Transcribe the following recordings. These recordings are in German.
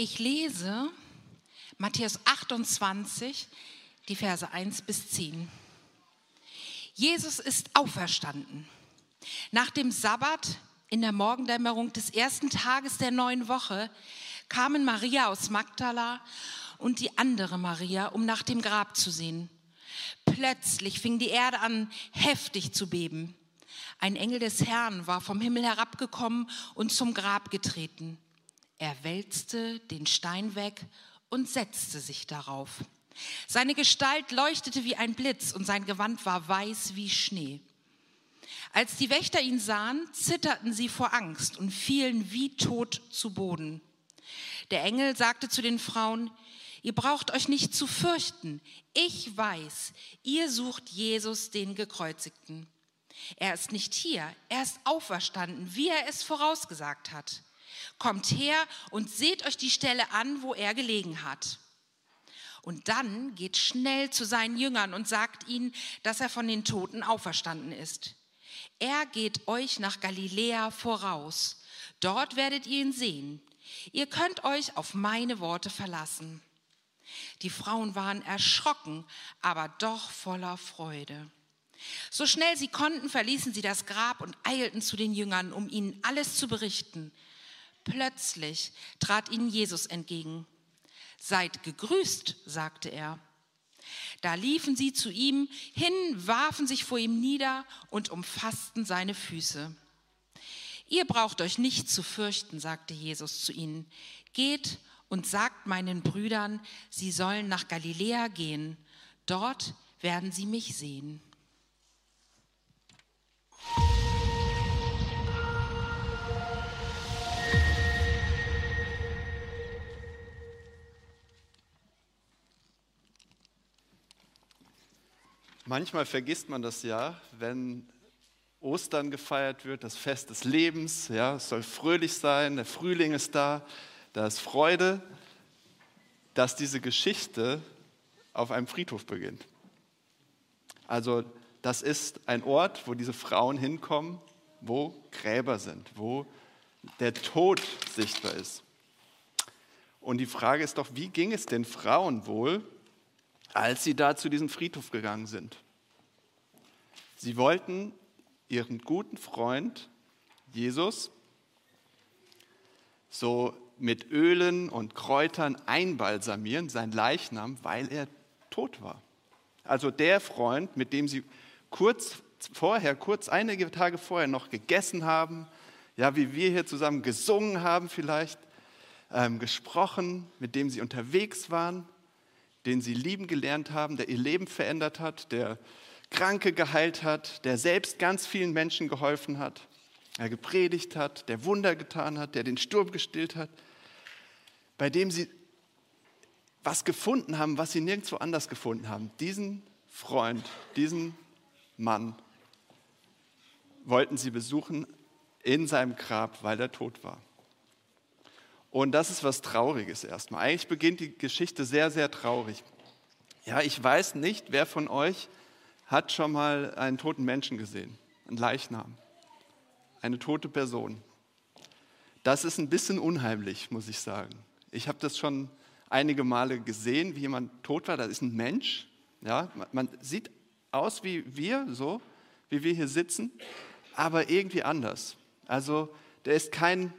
Ich lese Matthäus 28, die Verse 1 bis 10. Jesus ist auferstanden. Nach dem Sabbat in der Morgendämmerung des ersten Tages der neuen Woche kamen Maria aus Magdala und die andere Maria, um nach dem Grab zu sehen. Plötzlich fing die Erde an, heftig zu beben. Ein Engel des Herrn war vom Himmel herabgekommen und zum Grab getreten. Er wälzte den Stein weg und setzte sich darauf. Seine Gestalt leuchtete wie ein Blitz und sein Gewand war weiß wie Schnee. Als die Wächter ihn sahen, zitterten sie vor Angst und fielen wie tot zu Boden. Der Engel sagte zu den Frauen, ihr braucht euch nicht zu fürchten. Ich weiß, ihr sucht Jesus, den Gekreuzigten. Er ist nicht hier, er ist auferstanden, wie er es vorausgesagt hat. Kommt her und seht euch die Stelle an, wo er gelegen hat. Und dann geht schnell zu seinen Jüngern und sagt ihnen, dass er von den Toten auferstanden ist. Er geht euch nach Galiläa voraus. Dort werdet ihr ihn sehen. Ihr könnt euch auf meine Worte verlassen. Die Frauen waren erschrocken, aber doch voller Freude. So schnell sie konnten, verließen sie das Grab und eilten zu den Jüngern, um ihnen alles zu berichten. Plötzlich trat ihnen Jesus entgegen. Seid gegrüßt, sagte er. Da liefen sie zu ihm hin, warfen sich vor ihm nieder und umfassten seine Füße. Ihr braucht euch nicht zu fürchten, sagte Jesus zu ihnen. Geht und sagt meinen Brüdern, sie sollen nach Galiläa gehen. Dort werden sie mich sehen. Manchmal vergisst man das ja, wenn Ostern gefeiert wird, das Fest des Lebens. Ja, es soll fröhlich sein, der Frühling ist da, da ist Freude, dass diese Geschichte auf einem Friedhof beginnt. Also das ist ein Ort, wo diese Frauen hinkommen, wo Gräber sind, wo der Tod sichtbar ist. Und die Frage ist doch, wie ging es den Frauen wohl, als sie da zu diesem Friedhof gegangen sind. Sie wollten ihren guten Freund Jesus so mit Ölen und Kräutern einbalsamieren, sein Leichnam, weil er tot war. Also der Freund, mit dem sie kurz vorher, kurz einige Tage vorher noch gegessen haben, ja, wie wir hier zusammen gesungen haben vielleicht, ähm, gesprochen, mit dem sie unterwegs waren, den sie lieben gelernt haben, der ihr Leben verändert hat, der Kranke geheilt hat, der selbst ganz vielen Menschen geholfen hat, der gepredigt hat, der Wunder getan hat, der den Sturm gestillt hat, bei dem sie was gefunden haben, was sie nirgendwo anders gefunden haben. Diesen Freund, diesen Mann wollten sie besuchen in seinem Grab, weil er tot war. Und das ist was Trauriges erstmal. Eigentlich beginnt die Geschichte sehr, sehr traurig. Ja, ich weiß nicht, wer von euch hat schon mal einen toten Menschen gesehen, einen Leichnam, eine tote Person. Das ist ein bisschen unheimlich, muss ich sagen. Ich habe das schon einige Male gesehen, wie jemand tot war. Das ist ein Mensch. Ja, man sieht aus wie wir, so wie wir hier sitzen, aber irgendwie anders. Also der ist kein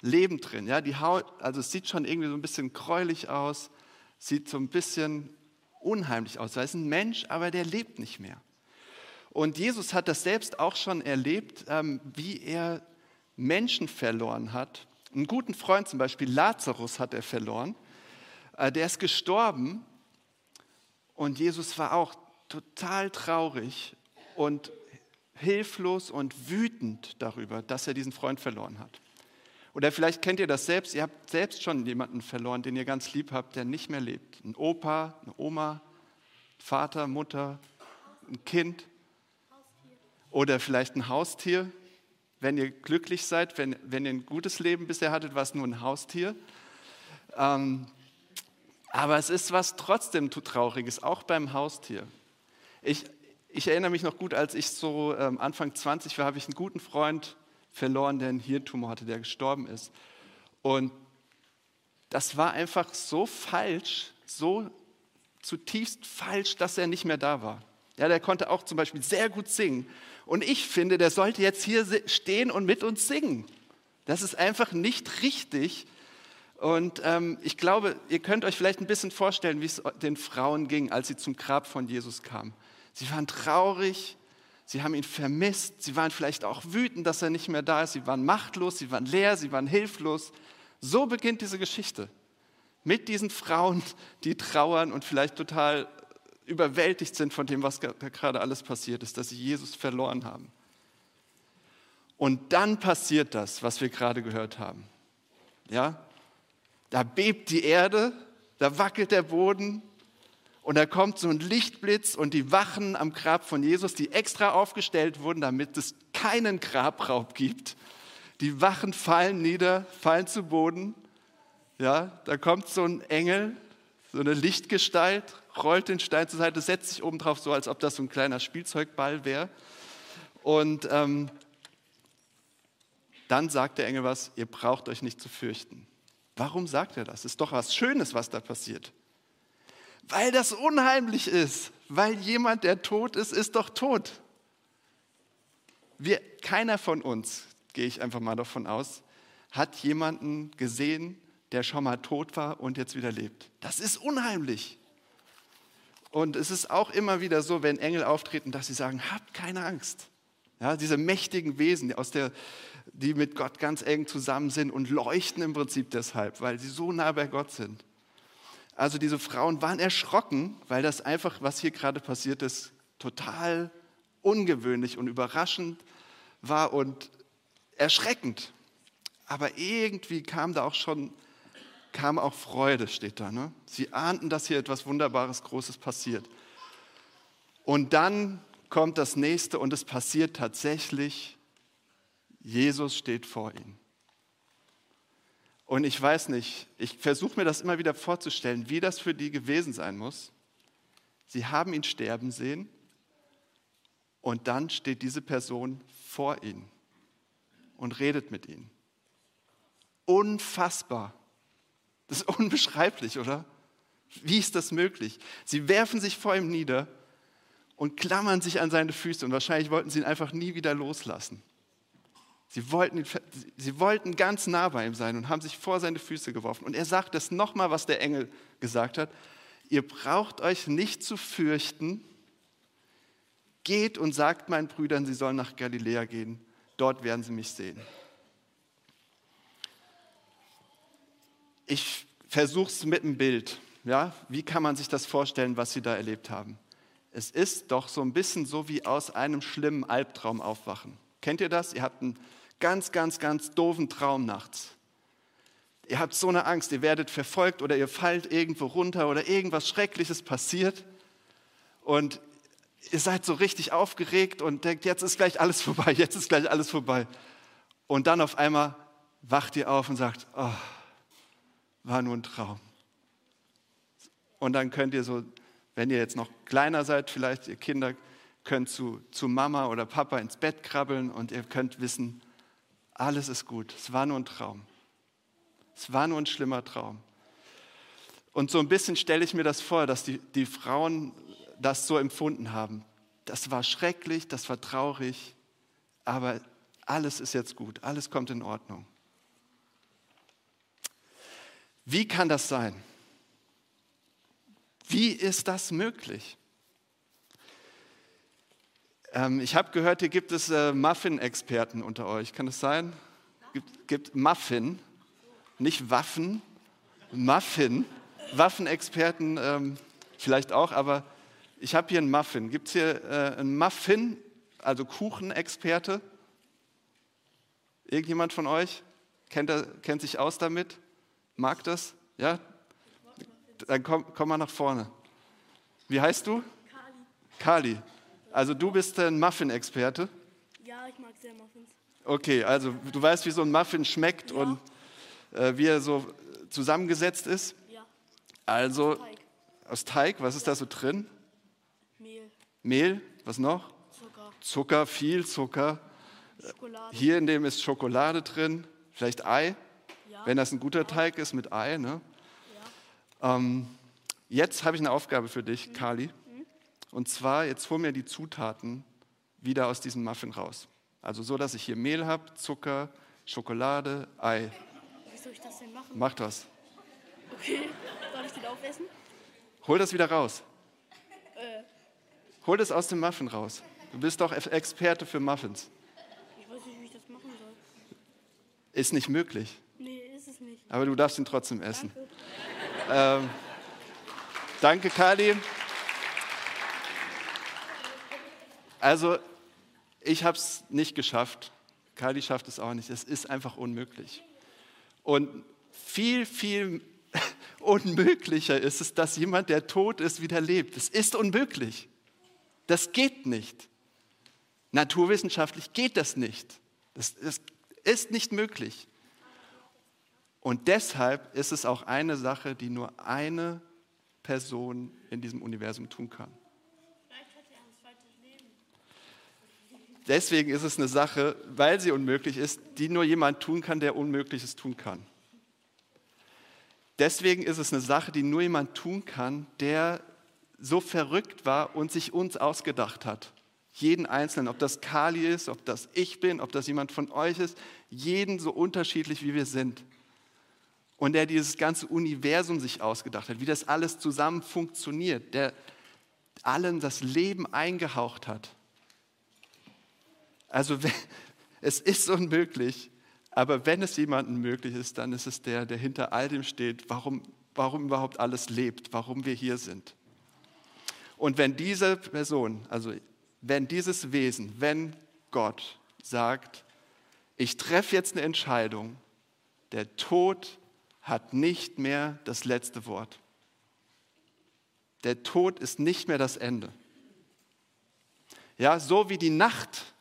Leben drin. Ja, die Haut, also es sieht schon irgendwie so ein bisschen gräulich aus, sieht so ein bisschen unheimlich aus. Da ist ein Mensch, aber der lebt nicht mehr. Und Jesus hat das selbst auch schon erlebt, ähm, wie er Menschen verloren hat. Einen guten Freund zum Beispiel, Lazarus, hat er verloren. Äh, der ist gestorben und Jesus war auch total traurig und hilflos und wütend darüber, dass er diesen Freund verloren hat. Oder vielleicht kennt ihr das selbst, ihr habt selbst schon jemanden verloren, den ihr ganz lieb habt, der nicht mehr lebt. Ein Opa, eine Oma, Vater, Mutter, ein Kind. Oder vielleicht ein Haustier. Wenn ihr glücklich seid, wenn, wenn ihr ein gutes Leben bisher hattet, war es nur ein Haustier. Ähm, aber es ist was trotzdem Trauriges, auch beim Haustier. Ich, ich erinnere mich noch gut, als ich so ähm, Anfang 20 war, habe ich einen guten Freund verloren, der einen Hirntumor hatte, der gestorben ist. Und das war einfach so falsch, so zutiefst falsch, dass er nicht mehr da war. Ja, der konnte auch zum Beispiel sehr gut singen. Und ich finde, der sollte jetzt hier stehen und mit uns singen. Das ist einfach nicht richtig. Und ähm, ich glaube, ihr könnt euch vielleicht ein bisschen vorstellen, wie es den Frauen ging, als sie zum Grab von Jesus kamen. Sie waren traurig, sie haben ihn vermisst, sie waren vielleicht auch wütend, dass er nicht mehr da ist, sie waren machtlos, sie waren leer, sie waren hilflos. So beginnt diese Geschichte. Mit diesen Frauen, die trauern und vielleicht total überwältigt sind von dem, was gerade alles passiert ist, dass sie Jesus verloren haben. Und dann passiert das, was wir gerade gehört haben. Ja? Da bebt die Erde, da wackelt der Boden und da kommt so ein Lichtblitz und die Wachen am Grab von Jesus, die extra aufgestellt wurden, damit es keinen Grabraub gibt. Die Wachen fallen nieder, fallen zu Boden. Ja, da kommt so ein Engel, so eine Lichtgestalt, rollt den Stein zur Seite, setzt sich oben drauf, so als ob das so ein kleiner Spielzeugball wäre. Und ähm, dann sagt der Engel was, ihr braucht euch nicht zu fürchten. Warum sagt er das? Ist doch was Schönes, was da passiert. Weil das unheimlich ist. Weil jemand, der tot ist, ist doch tot. Wir, keiner von uns, gehe ich einfach mal davon aus, hat jemanden gesehen, der schon mal tot war und jetzt wieder lebt. Das ist unheimlich. Und es ist auch immer wieder so, wenn Engel auftreten, dass sie sagen, habt keine Angst. Ja, diese mächtigen Wesen, aus der, die mit Gott ganz eng zusammen sind und leuchten im Prinzip deshalb, weil sie so nah bei Gott sind. Also diese Frauen waren erschrocken, weil das einfach, was hier gerade passiert ist, total ungewöhnlich und überraschend war und erschreckend. Aber irgendwie kam da auch schon kam auch Freude, steht da. Ne? Sie ahnten, dass hier etwas Wunderbares, Großes passiert. Und dann kommt das nächste und es passiert tatsächlich. Jesus steht vor ihnen. Und ich weiß nicht, ich versuche mir das immer wieder vorzustellen, wie das für die gewesen sein muss. Sie haben ihn sterben sehen und dann steht diese Person vor ihnen und redet mit ihnen. Unfassbar. Das ist unbeschreiblich, oder? Wie ist das möglich? Sie werfen sich vor ihm nieder und klammern sich an seine Füße und wahrscheinlich wollten sie ihn einfach nie wieder loslassen. Sie wollten, sie wollten ganz nah bei ihm sein und haben sich vor seine Füße geworfen. Und er sagt das nochmal, was der Engel gesagt hat. Ihr braucht euch nicht zu fürchten. Geht und sagt meinen Brüdern, sie sollen nach Galiläa gehen. Dort werden sie mich sehen. Ich versuche es mit einem Bild. Ja? Wie kann man sich das vorstellen, was Sie da erlebt haben? Es ist doch so ein bisschen so wie aus einem schlimmen Albtraum aufwachen. Kennt ihr das? Ihr habt einen ganz, ganz, ganz doofen Traum nachts. Ihr habt so eine Angst, ihr werdet verfolgt oder ihr fallt irgendwo runter oder irgendwas Schreckliches passiert und ihr seid so richtig aufgeregt und denkt, jetzt ist gleich alles vorbei, jetzt ist gleich alles vorbei. Und dann auf einmal wacht ihr auf und sagt, oh, war nur ein Traum. Und dann könnt ihr so, wenn ihr jetzt noch kleiner seid, vielleicht ihr Kinder, könnt zu, zu Mama oder Papa ins Bett krabbeln und ihr könnt wissen, alles ist gut. Es war nur ein Traum. Es war nur ein schlimmer Traum. Und so ein bisschen stelle ich mir das vor, dass die, die Frauen das so empfunden haben. Das war schrecklich, das war traurig, aber alles ist jetzt gut, alles kommt in Ordnung. Wie kann das sein? Wie ist das möglich? Ähm, ich habe gehört, hier gibt es äh, Muffin-Experten unter euch. Kann das sein? Gibt, gibt Muffin, nicht Waffen, Muffin. Waffenexperten ähm, vielleicht auch, aber ich habe hier einen Muffin. Gibt es hier äh, einen Muffin, also Kuchenexperte? Irgendjemand von euch kennt, kennt sich aus damit? Mag das? Ja? Dann komm, komm mal nach vorne. Wie heißt du? Kali. Kali. Also du bist ein Muffin-Experte? Ja, ich mag sehr Muffins. Okay, also du weißt, wie so ein Muffin schmeckt ja. und äh, wie er so zusammengesetzt ist? Ja. Also aus Teig. aus Teig, was ist da so drin? Mehl. Mehl, was noch? Zucker. Zucker, viel Zucker. Schokolade. Hier in dem ist Schokolade drin, vielleicht Ei. Ja. Wenn das ein guter Teig ist mit Ei, ne? Ähm, jetzt habe ich eine Aufgabe für dich, Kali. Und zwar, jetzt hol mir die Zutaten wieder aus diesem Muffin raus. Also so, dass ich hier Mehl habe, Zucker, Schokolade, Ei. Wie soll ich das denn machen? Mach das. Okay. Darf ich den aufessen? Hol das wieder raus. Äh, Hol das aus dem Muffin raus. Du bist doch Experte für Muffins. ich weiß nicht, wie ich das machen soll. Ist nicht möglich. Nee, ist es nicht. Aber du darfst ihn trotzdem essen. Danke. Ähm, danke, Kali. Also, ich habe es nicht geschafft. Kali schafft es auch nicht. Es ist einfach unmöglich. Und viel, viel unmöglicher ist es, dass jemand, der tot ist, wieder lebt. Es ist unmöglich. Das geht nicht. Naturwissenschaftlich geht das nicht. Das, das ist nicht möglich. Und deshalb ist es auch eine Sache, die nur eine Person in diesem Universum tun kann. Deswegen ist es eine Sache, weil sie unmöglich ist, die nur jemand tun kann, der Unmögliches tun kann. Deswegen ist es eine Sache, die nur jemand tun kann, der so verrückt war und sich uns ausgedacht hat. Jeden Einzelnen, ob das Kali ist, ob das ich bin, ob das jemand von euch ist, jeden so unterschiedlich wie wir sind. Und der dieses ganze Universum sich ausgedacht hat, wie das alles zusammen funktioniert, der allen das Leben eingehaucht hat. Also es ist unmöglich, aber wenn es jemandem möglich ist, dann ist es der, der hinter all dem steht, warum, warum überhaupt alles lebt, warum wir hier sind. Und wenn diese Person, also wenn dieses Wesen, wenn Gott sagt, ich treffe jetzt eine Entscheidung, der Tod hat nicht mehr das letzte Wort. Der Tod ist nicht mehr das Ende. Ja, so wie die Nacht,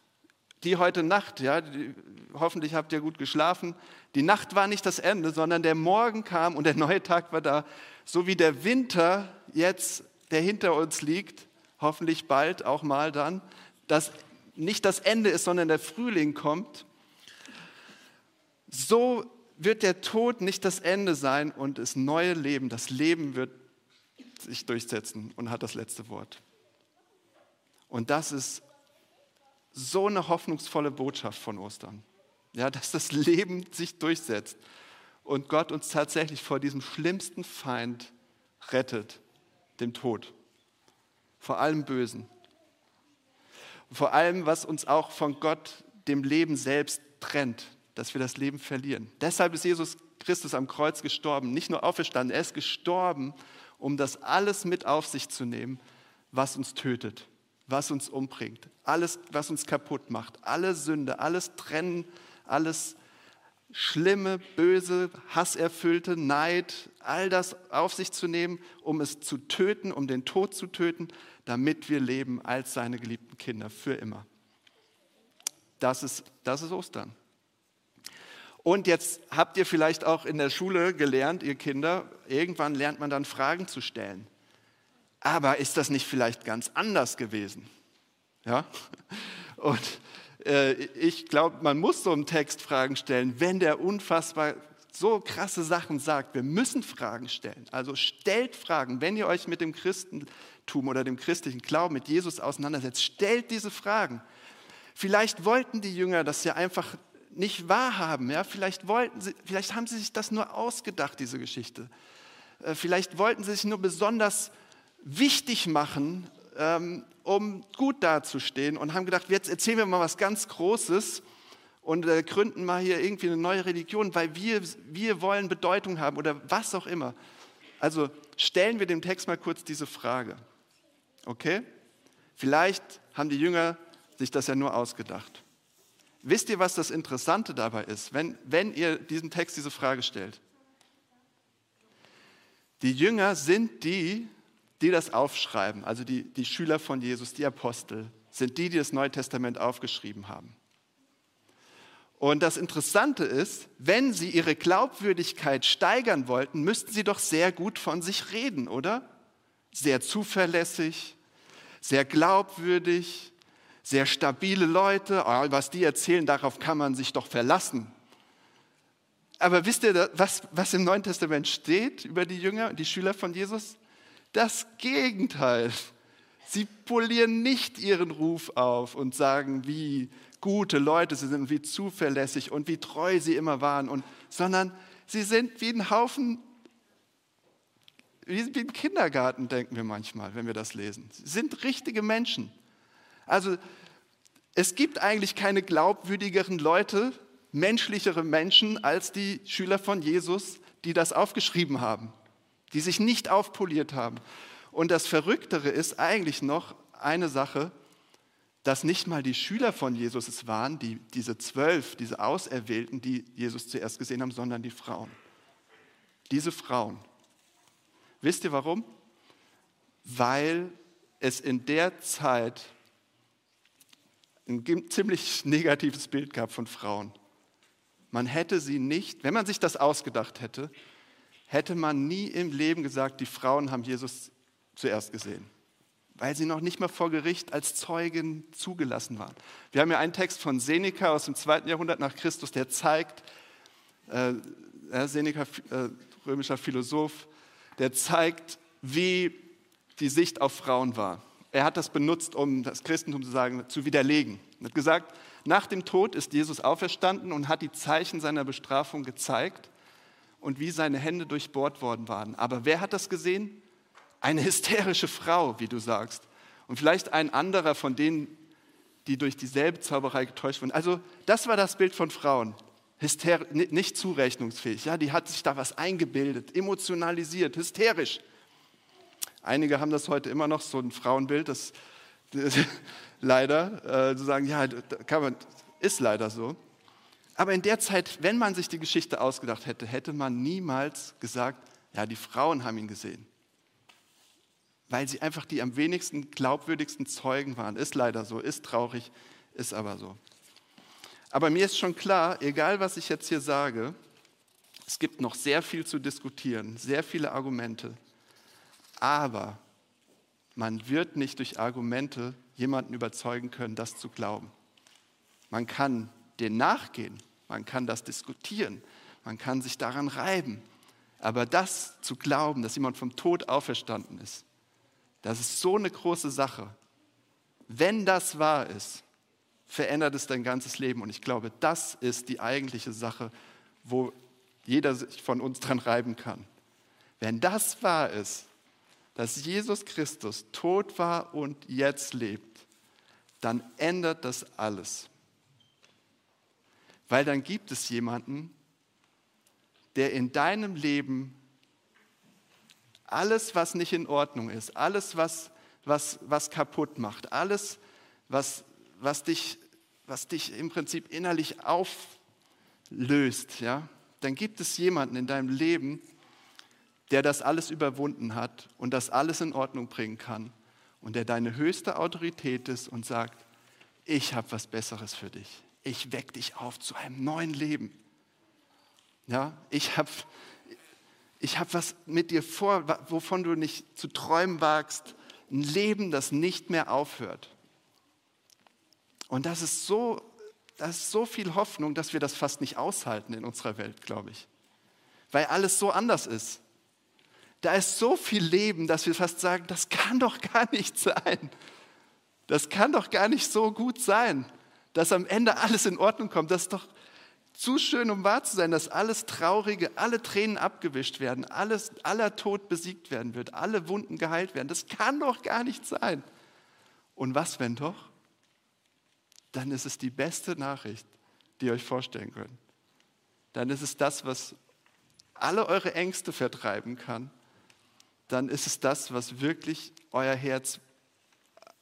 die heute Nacht, ja, die, hoffentlich habt ihr gut geschlafen. Die Nacht war nicht das Ende, sondern der Morgen kam und der neue Tag war da. So wie der Winter jetzt, der hinter uns liegt, hoffentlich bald auch mal dann, dass nicht das Ende ist, sondern der Frühling kommt. So wird der Tod nicht das Ende sein und das neue Leben, das Leben wird sich durchsetzen und hat das letzte Wort. Und das ist so eine hoffnungsvolle Botschaft von Ostern, ja, dass das Leben sich durchsetzt und Gott uns tatsächlich vor diesem schlimmsten Feind rettet, dem Tod, vor allem Bösen, vor allem, was uns auch von Gott, dem Leben selbst trennt, dass wir das Leben verlieren. Deshalb ist Jesus Christus am Kreuz gestorben, nicht nur auferstanden, er ist gestorben, um das alles mit auf sich zu nehmen, was uns tötet, was uns umbringt, alles, was uns kaputt macht, alle Sünde, alles Trennen, alles Schlimme, Böse, Hasserfüllte, Neid, all das auf sich zu nehmen, um es zu töten, um den Tod zu töten, damit wir leben als seine geliebten Kinder für immer. Das ist, das ist Ostern. Und jetzt habt ihr vielleicht auch in der Schule gelernt, ihr Kinder, irgendwann lernt man dann Fragen zu stellen. Aber ist das nicht vielleicht ganz anders gewesen? Ja? Und äh, ich glaube, man muss so im Text Fragen stellen, wenn der unfassbar so krasse Sachen sagt. Wir müssen Fragen stellen. Also stellt Fragen, wenn ihr euch mit dem Christentum oder dem christlichen Glauben, mit Jesus auseinandersetzt. Stellt diese Fragen. Vielleicht wollten die Jünger das ja einfach nicht wahrhaben. Ja? Vielleicht, wollten sie, vielleicht haben sie sich das nur ausgedacht, diese Geschichte. Äh, vielleicht wollten sie sich nur besonders wichtig machen, ähm, um gut dazustehen und haben gedacht, jetzt erzählen wir mal was ganz Großes und äh, gründen mal hier irgendwie eine neue Religion, weil wir, wir wollen Bedeutung haben oder was auch immer. Also stellen wir dem Text mal kurz diese Frage. Okay? Vielleicht haben die Jünger sich das ja nur ausgedacht. Wisst ihr, was das Interessante dabei ist, wenn, wenn ihr diesem Text diese Frage stellt? Die Jünger sind die, die das aufschreiben, also die, die Schüler von Jesus, die Apostel, sind die, die das Neue Testament aufgeschrieben haben. Und das Interessante ist, wenn sie ihre Glaubwürdigkeit steigern wollten, müssten sie doch sehr gut von sich reden, oder? Sehr zuverlässig, sehr glaubwürdig, sehr stabile Leute, oh, was die erzählen, darauf kann man sich doch verlassen. Aber wisst ihr, was, was im Neuen Testament steht über die Jünger die Schüler von Jesus? Das Gegenteil. Sie polieren nicht ihren Ruf auf und sagen, wie gute Leute sie sind und wie zuverlässig und wie treu sie immer waren, und, sondern sie sind wie ein Haufen, wie ein Kindergarten, denken wir manchmal, wenn wir das lesen. Sie sind richtige Menschen. Also es gibt eigentlich keine glaubwürdigeren Leute, menschlichere Menschen als die Schüler von Jesus, die das aufgeschrieben haben, die sich nicht aufpoliert haben. Und das Verrücktere ist eigentlich noch eine Sache, dass nicht mal die Schüler von Jesus es waren, die, diese zwölf, diese Auserwählten, die Jesus zuerst gesehen haben, sondern die Frauen. Diese Frauen. Wisst ihr warum? Weil es in der Zeit ein ziemlich negatives Bild gab von Frauen. Man hätte sie nicht, wenn man sich das ausgedacht hätte, hätte man nie im Leben gesagt, die Frauen haben Jesus zuerst gesehen, weil sie noch nicht mal vor Gericht als Zeugen zugelassen waren. Wir haben ja einen Text von Seneca aus dem zweiten Jahrhundert nach Christus, der zeigt, äh, Seneca, äh, römischer Philosoph, der zeigt, wie die Sicht auf Frauen war. Er hat das benutzt, um das Christentum zu sagen, zu widerlegen. Er hat gesagt, nach dem Tod ist Jesus auferstanden und hat die Zeichen seiner Bestrafung gezeigt und wie seine Hände durchbohrt worden waren. Aber wer hat das gesehen? Eine hysterische Frau, wie du sagst. Und vielleicht ein anderer von denen, die durch dieselbe Zauberei getäuscht wurden. Also das war das Bild von Frauen. Hyster nicht zurechnungsfähig. Ja, die hat sich da was eingebildet, emotionalisiert, hysterisch. Einige haben das heute immer noch, so ein Frauenbild, das, das leider, äh, zu sagen, ja, kann man, ist leider so. Aber in der Zeit, wenn man sich die Geschichte ausgedacht hätte, hätte man niemals gesagt, ja, die Frauen haben ihn gesehen weil sie einfach die am wenigsten glaubwürdigsten Zeugen waren. Ist leider so, ist traurig, ist aber so. Aber mir ist schon klar, egal was ich jetzt hier sage, es gibt noch sehr viel zu diskutieren, sehr viele Argumente. Aber man wird nicht durch Argumente jemanden überzeugen können, das zu glauben. Man kann dem nachgehen, man kann das diskutieren, man kann sich daran reiben. Aber das zu glauben, dass jemand vom Tod auferstanden ist, das ist so eine große Sache. Wenn das wahr ist, verändert es dein ganzes Leben. Und ich glaube, das ist die eigentliche Sache, wo jeder sich von uns dran reiben kann. Wenn das wahr ist, dass Jesus Christus tot war und jetzt lebt, dann ändert das alles. Weil dann gibt es jemanden, der in deinem Leben alles, was nicht in Ordnung ist, alles, was, was, was kaputt macht, alles, was, was, dich, was dich im Prinzip innerlich auflöst, ja, dann gibt es jemanden in deinem Leben, der das alles überwunden hat und das alles in Ordnung bringen kann und der deine höchste Autorität ist und sagt, ich habe was Besseres für dich. Ich weck dich auf zu einem neuen Leben. Ja, ich habe ich habe was mit dir vor, wovon du nicht zu träumen wagst. Ein Leben, das nicht mehr aufhört. Und das ist so, das ist so viel Hoffnung, dass wir das fast nicht aushalten in unserer Welt, glaube ich. Weil alles so anders ist. Da ist so viel Leben, dass wir fast sagen, das kann doch gar nicht sein. Das kann doch gar nicht so gut sein, dass am Ende alles in Ordnung kommt. Das ist doch, zu schön, um wahr zu sein, dass alles Traurige, alle Tränen abgewischt werden, alles, aller Tod besiegt werden wird, alle Wunden geheilt werden. Das kann doch gar nicht sein. Und was, wenn doch? Dann ist es die beste Nachricht, die ihr euch vorstellen könnt. Dann ist es das, was alle eure Ängste vertreiben kann. Dann ist es das, was wirklich euer Herz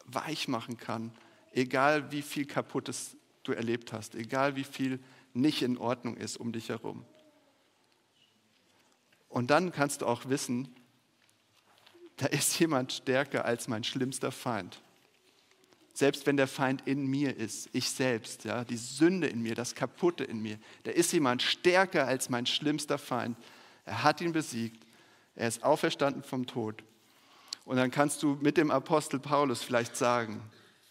weich machen kann, egal wie viel Kaputtes du erlebt hast, egal wie viel nicht in Ordnung ist um dich herum. Und dann kannst du auch wissen, da ist jemand stärker als mein schlimmster Feind. Selbst wenn der Feind in mir ist, ich selbst, ja, die Sünde in mir, das Kaputte in mir, da ist jemand stärker als mein schlimmster Feind. Er hat ihn besiegt. Er ist auferstanden vom Tod. Und dann kannst du mit dem Apostel Paulus vielleicht sagen,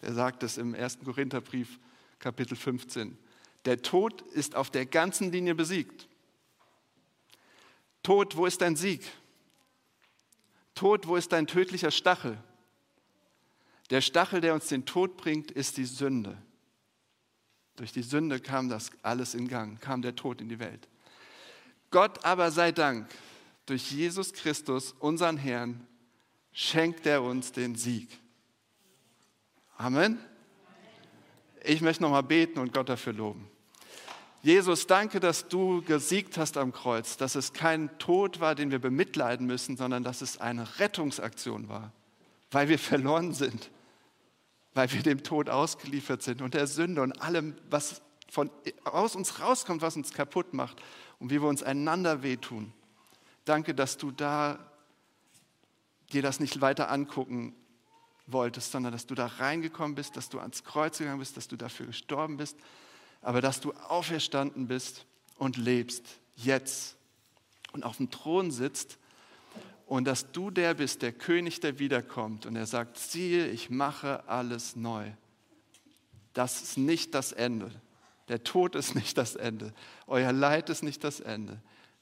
er sagt es im 1. Korintherbrief, Kapitel 15, der Tod ist auf der ganzen Linie besiegt. Tod, wo ist dein Sieg? Tod, wo ist dein tödlicher Stachel? Der Stachel, der uns den Tod bringt, ist die Sünde. Durch die Sünde kam das alles in Gang, kam der Tod in die Welt. Gott aber sei Dank, durch Jesus Christus, unseren Herrn, schenkt er uns den Sieg. Amen. Ich möchte nochmal beten und Gott dafür loben. Jesus, danke, dass du gesiegt hast am Kreuz, dass es kein Tod war, den wir bemitleiden müssen, sondern dass es eine Rettungsaktion war, weil wir verloren sind, weil wir dem Tod ausgeliefert sind und der Sünde und allem, was von, aus uns rauskommt, was uns kaputt macht und wie wir uns einander wehtun. Danke, dass du da dir das nicht weiter angucken wolltest, sondern dass du da reingekommen bist, dass du ans Kreuz gegangen bist, dass du dafür gestorben bist aber dass du auferstanden bist und lebst, jetzt und auf dem Thron sitzt und dass du der bist, der König, der wiederkommt und er sagt, siehe, ich mache alles neu. Das ist nicht das Ende. Der Tod ist nicht das Ende. Euer Leid ist nicht das Ende.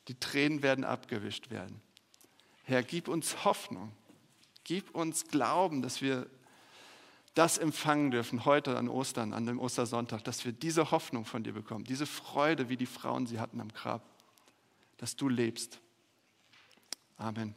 Die Tränen werden abgewischt werden. Herr, gib uns Hoffnung. Gib uns Glauben, dass wir das empfangen dürfen heute an Ostern, an dem Ostersonntag, dass wir diese Hoffnung von dir bekommen, diese Freude, wie die Frauen sie hatten am Grab, dass du lebst. Amen.